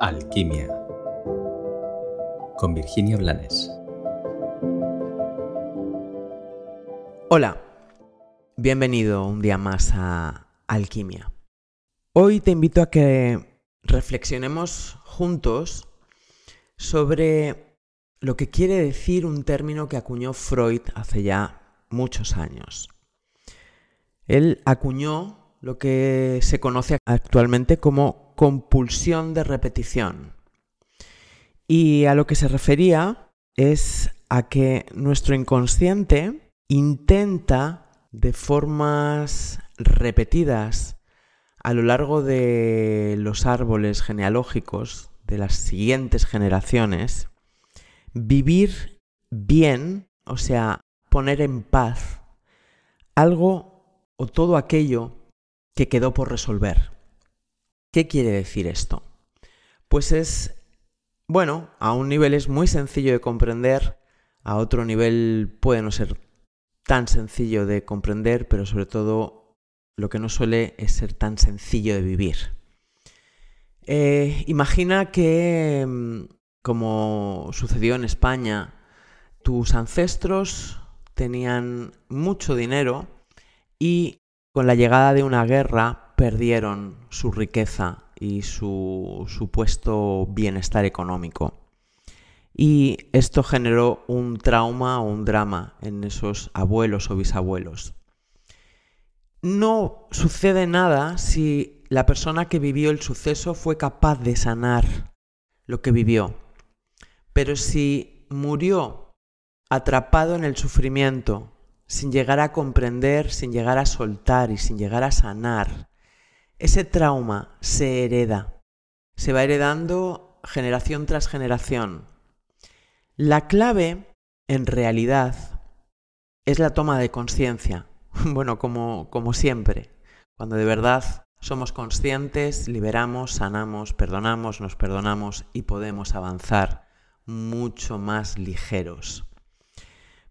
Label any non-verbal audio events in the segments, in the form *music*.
Alquimia con Virginia Blanes. Hola, bienvenido un día más a Alquimia. Hoy te invito a que reflexionemos juntos sobre lo que quiere decir un término que acuñó Freud hace ya muchos años. Él acuñó lo que se conoce actualmente como compulsión de repetición. Y a lo que se refería es a que nuestro inconsciente intenta de formas repetidas a lo largo de los árboles genealógicos de las siguientes generaciones, vivir bien, o sea, poner en paz algo o todo aquello que quedó por resolver. ¿Qué quiere decir esto? Pues es, bueno, a un nivel es muy sencillo de comprender, a otro nivel puede no ser tan sencillo de comprender, pero sobre todo lo que no suele es ser tan sencillo de vivir. Eh, imagina que, mm, como sucedió en España, tus ancestros tenían mucho dinero y con la llegada de una guerra perdieron su riqueza y su supuesto bienestar económico. Y esto generó un trauma o un drama en esos abuelos o bisabuelos. No sucede nada si la persona que vivió el suceso fue capaz de sanar lo que vivió. Pero si murió atrapado en el sufrimiento, sin llegar a comprender, sin llegar a soltar y sin llegar a sanar, ese trauma se hereda, se va heredando generación tras generación. La clave, en realidad, es la toma de conciencia. *laughs* Bueno, como, como siempre, cuando de verdad somos conscientes, liberamos, sanamos, perdonamos, nos perdonamos y podemos avanzar mucho más ligeros.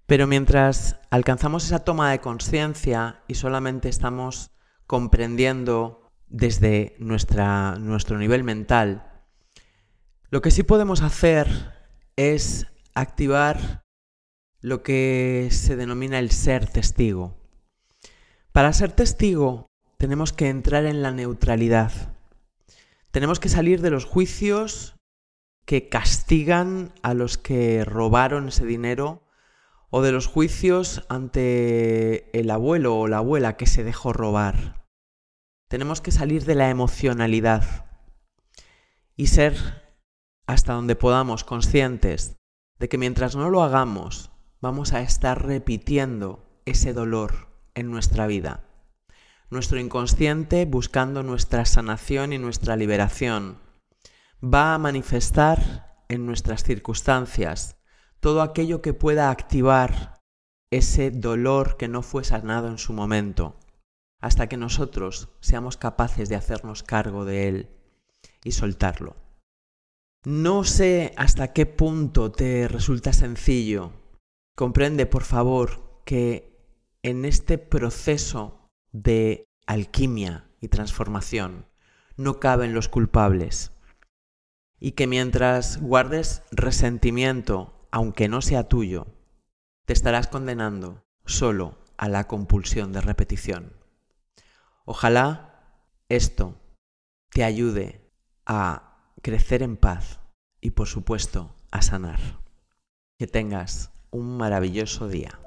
Pero mientras alcanzamos esa toma de conciencia y solamente estamos comprendiendo desde nuestro nivel mental, lo que sí podemos hacer es activar lo que se denomina el ser testigo. Para ser testigo tenemos que entrar en la neutralidad. Tenemos que salir de los juicios que castigan a los que robaron ese dinero o de los juicios ante el abuelo o la abuela que se dejó robar. Tenemos que salir de la emocionalidad y ser hasta donde podamos conscientes de que mientras no lo hagamos vamos a estar repitiendo ese dolor en nuestra vida. Nuestro inconsciente, buscando nuestra sanación y nuestra liberación, va a manifestar en nuestras circunstancias todo aquello que pueda activar ese dolor que no fue sanado en su momento hasta que nosotros seamos capaces de hacernos cargo de él y soltarlo. No sé hasta qué punto te resulta sencillo. Comprende, por favor, que en este proceso de alquimia y transformación no caben los culpables. Y que mientras guardes resentimiento, aunque no sea tuyo, te estarás condenando solo a la compulsión de repetición. Ojalá esto te ayude a crecer en paz y por supuesto a sanar. Que tengas un maravilloso día.